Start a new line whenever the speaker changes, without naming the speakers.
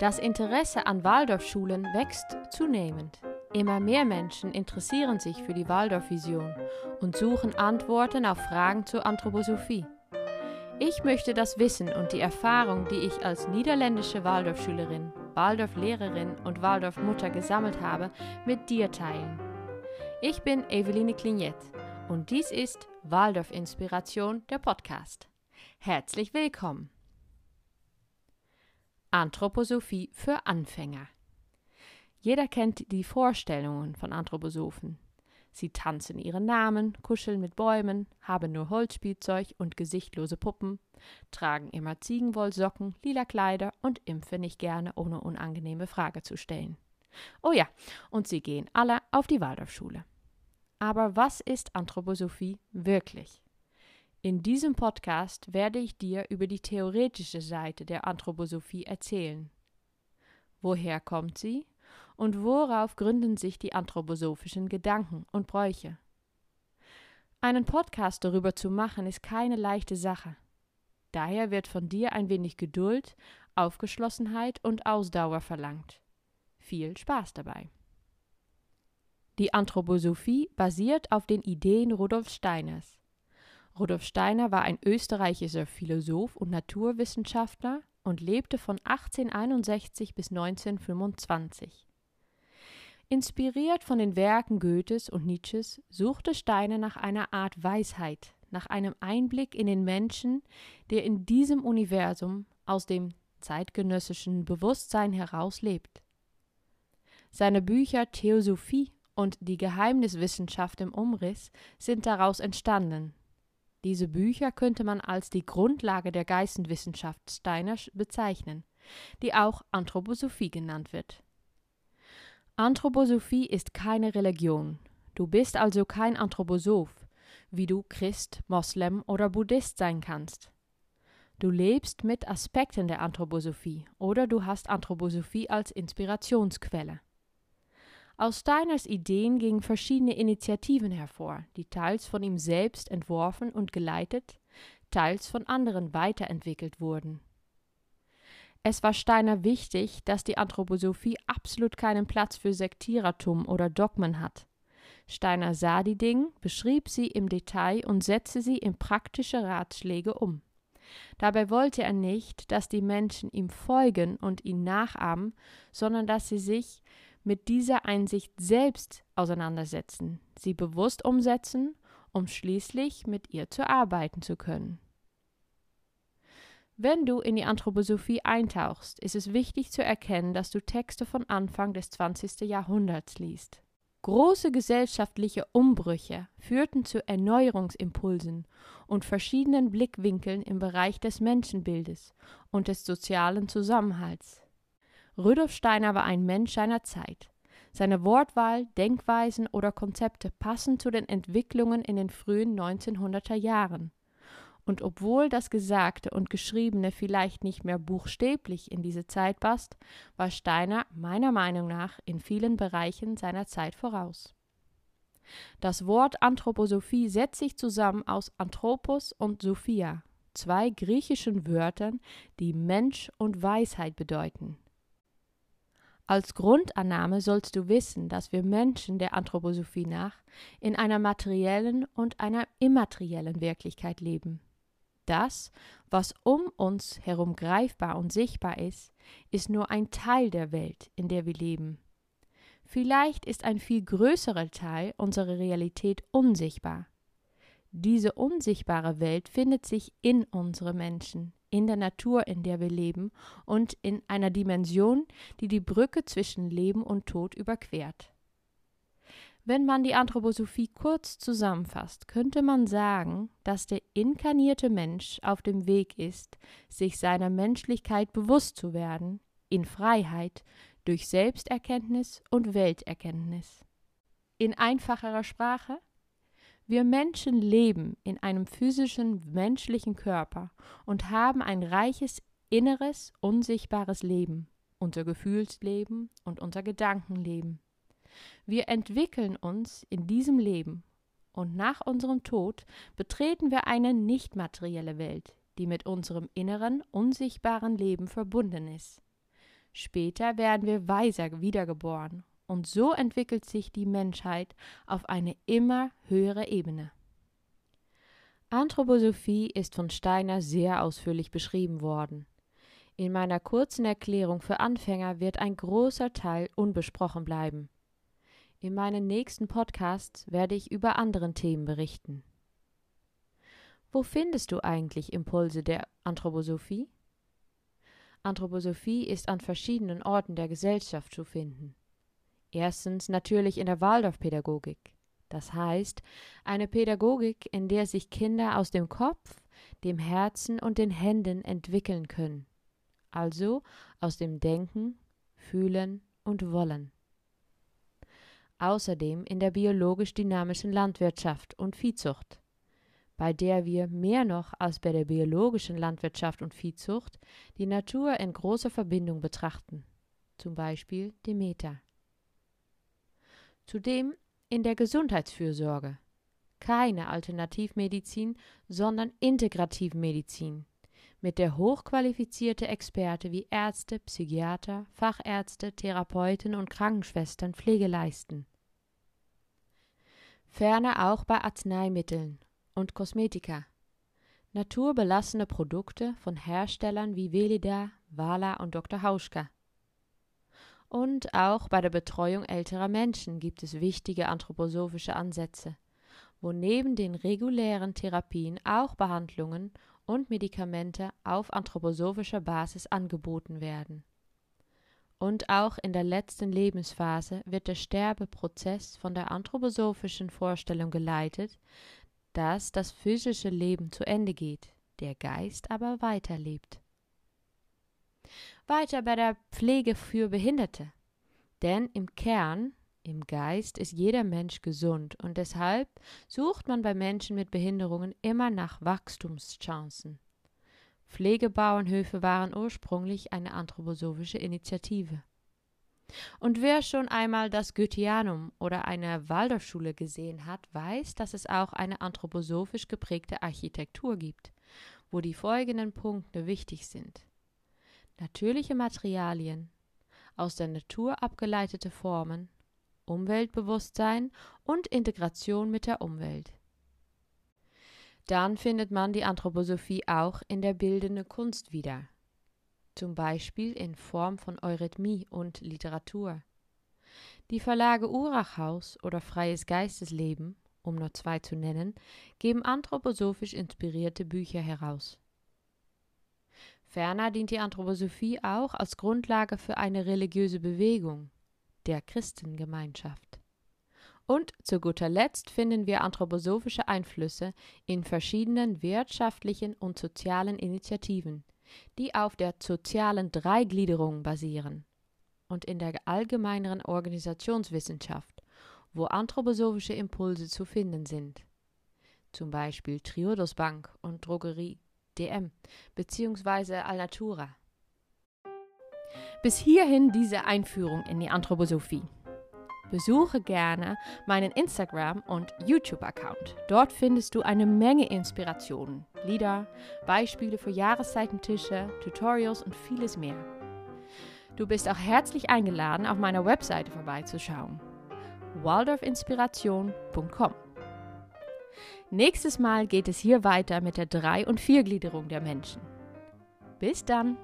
Das Interesse an Waldorfschulen wächst zunehmend. Immer mehr Menschen interessieren sich für die Waldorf-Vision und suchen Antworten auf Fragen zur Anthroposophie. Ich möchte das Wissen und die Erfahrung, die ich als niederländische Waldorfschülerin, Waldorflehrerin und Waldorfmutter gesammelt habe, mit dir teilen. Ich bin Eveline Clignet und dies ist Waldorf Inspiration, der Podcast. Herzlich willkommen! Anthroposophie für Anfänger. Jeder kennt die Vorstellungen von Anthroposophen. Sie tanzen ihren Namen, kuscheln mit Bäumen, haben nur Holzspielzeug und gesichtlose Puppen, tragen immer Ziegenwollsocken, lila Kleider und impfen nicht gerne, ohne unangenehme Frage zu stellen. Oh ja, und sie gehen alle auf die Waldorfschule. Aber was ist Anthroposophie wirklich? In diesem Podcast werde ich dir über die theoretische Seite der Anthroposophie erzählen. Woher kommt sie und worauf gründen sich die anthroposophischen Gedanken und Bräuche? Einen Podcast darüber zu machen ist keine leichte Sache. Daher wird von dir ein wenig Geduld, Aufgeschlossenheit und Ausdauer verlangt. Viel Spaß dabei. Die Anthroposophie basiert auf den Ideen Rudolf Steiners. Rudolf Steiner war ein österreichischer Philosoph und Naturwissenschaftler und lebte von 1861 bis 1925. Inspiriert von den Werken Goethes und Nietzsches suchte Steiner nach einer Art Weisheit, nach einem Einblick in den Menschen, der in diesem Universum aus dem zeitgenössischen Bewusstsein heraus lebt. Seine Bücher Theosophie und die Geheimniswissenschaft im Umriss sind daraus entstanden diese Bücher könnte man als die Grundlage der Geisteswissenschaft Steiner bezeichnen, die auch Anthroposophie genannt wird. Anthroposophie ist keine Religion. Du bist also kein Anthroposoph, wie du Christ, Moslem oder Buddhist sein kannst. Du lebst mit Aspekten der Anthroposophie oder du hast Anthroposophie als Inspirationsquelle. Aus Steiners Ideen gingen verschiedene Initiativen hervor, die teils von ihm selbst entworfen und geleitet, teils von anderen weiterentwickelt wurden. Es war Steiner wichtig, dass die Anthroposophie absolut keinen Platz für Sektierertum oder Dogmen hat. Steiner sah die Dinge, beschrieb sie im Detail und setzte sie in praktische Ratschläge um. Dabei wollte er nicht, dass die Menschen ihm folgen und ihn nachahmen, sondern dass sie sich mit dieser Einsicht selbst auseinandersetzen, sie bewusst umsetzen, um schließlich mit ihr zu arbeiten zu können. Wenn du in die Anthroposophie eintauchst, ist es wichtig zu erkennen, dass du Texte von Anfang des 20. Jahrhunderts liest. Große gesellschaftliche Umbrüche führten zu Erneuerungsimpulsen und verschiedenen Blickwinkeln im Bereich des Menschenbildes und des sozialen Zusammenhalts. Rudolf Steiner war ein Mensch seiner Zeit. Seine Wortwahl, Denkweisen oder Konzepte passen zu den Entwicklungen in den frühen 1900er Jahren. Und obwohl das Gesagte und Geschriebene vielleicht nicht mehr buchstäblich in diese Zeit passt, war Steiner meiner Meinung nach in vielen Bereichen seiner Zeit voraus. Das Wort Anthroposophie setzt sich zusammen aus Anthropos und Sophia, zwei griechischen Wörtern, die Mensch und Weisheit bedeuten. Als Grundannahme sollst du wissen, dass wir Menschen der Anthroposophie nach in einer materiellen und einer immateriellen Wirklichkeit leben. Das, was um uns herum greifbar und sichtbar ist, ist nur ein Teil der Welt, in der wir leben. Vielleicht ist ein viel größerer Teil unserer Realität unsichtbar. Diese unsichtbare Welt findet sich in unsere Menschen, in der Natur, in der wir leben und in einer Dimension, die die Brücke zwischen Leben und Tod überquert. Wenn man die Anthroposophie kurz zusammenfasst, könnte man sagen, dass der inkarnierte Mensch auf dem Weg ist, sich seiner Menschlichkeit bewusst zu werden, in Freiheit, durch Selbsterkenntnis und Welterkenntnis. In einfacherer Sprache, wir Menschen leben in einem physischen, menschlichen Körper und haben ein reiches, inneres, unsichtbares Leben, unser Gefühlsleben und unser Gedankenleben. Wir entwickeln uns in diesem Leben und nach unserem Tod betreten wir eine nicht materielle Welt, die mit unserem inneren, unsichtbaren Leben verbunden ist. Später werden wir weiser wiedergeboren und so entwickelt sich die Menschheit auf eine immer höhere Ebene. Anthroposophie ist von Steiner sehr ausführlich beschrieben worden. In meiner kurzen Erklärung für Anfänger wird ein großer Teil unbesprochen bleiben. In meinen nächsten Podcasts werde ich über anderen Themen berichten. Wo findest du eigentlich Impulse der Anthroposophie? Anthroposophie ist an verschiedenen Orten der Gesellschaft zu finden. Erstens natürlich in der Waldorfpädagogik. Das heißt, eine Pädagogik, in der sich Kinder aus dem Kopf, dem Herzen und den Händen entwickeln können. Also aus dem Denken, Fühlen und Wollen. Außerdem in der biologisch dynamischen Landwirtschaft und Viehzucht, bei der wir mehr noch als bei der biologischen Landwirtschaft und Viehzucht die Natur in großer Verbindung betrachten, zum Beispiel Demeter. Zudem in der Gesundheitsfürsorge. Keine Alternativmedizin, sondern Integrativmedizin, mit der hochqualifizierte Experte wie Ärzte, Psychiater, Fachärzte, Therapeuten und Krankenschwestern Pflege leisten. Ferner auch bei Arzneimitteln und Kosmetika. Naturbelassene Produkte von Herstellern wie Velida, Wala und Dr. Hauschka und auch bei der Betreuung älterer Menschen gibt es wichtige anthroposophische Ansätze, wo neben den regulären Therapien auch Behandlungen und Medikamente auf anthroposophischer Basis angeboten werden. Und auch in der letzten Lebensphase wird der Sterbeprozess von der anthroposophischen Vorstellung geleitet, dass das physische Leben zu Ende geht, der Geist aber weiterlebt weiter bei der Pflege für Behinderte. Denn im Kern, im Geist, ist jeder Mensch gesund und deshalb sucht man bei Menschen mit Behinderungen immer nach Wachstumschancen. Pflegebauernhöfe waren ursprünglich eine anthroposophische Initiative. Und wer schon einmal das Goetheanum oder eine Waldorfschule gesehen hat, weiß, dass es auch eine anthroposophisch geprägte Architektur gibt, wo die folgenden Punkte wichtig sind natürliche Materialien, aus der Natur abgeleitete Formen, Umweltbewusstsein und Integration mit der Umwelt. Dann findet man die Anthroposophie auch in der bildenden Kunst wieder, zum Beispiel in Form von Eurythmie und Literatur. Die Verlage Urachhaus oder Freies Geistesleben, um nur zwei zu nennen, geben anthroposophisch inspirierte Bücher heraus. Ferner dient die Anthroposophie auch als Grundlage für eine religiöse Bewegung, der Christengemeinschaft. Und zu guter Letzt finden wir anthroposophische Einflüsse in verschiedenen wirtschaftlichen und sozialen Initiativen, die auf der sozialen Dreigliederung basieren und in der allgemeineren Organisationswissenschaft, wo anthroposophische Impulse zu finden sind. Zum Beispiel Triodos Bank und Drogerie DM bzw. Alnatura. Bis hierhin diese Einführung in die Anthroposophie. Besuche gerne meinen Instagram- und YouTube-Account. Dort findest du eine Menge Inspirationen, Lieder, Beispiele für Jahreszeitentische, Tutorials und vieles mehr. Du bist auch herzlich eingeladen, auf meiner Webseite vorbeizuschauen. waldorfinspiration.com Nächstes Mal geht es hier weiter mit der Drei- und Viergliederung der Menschen. Bis dann!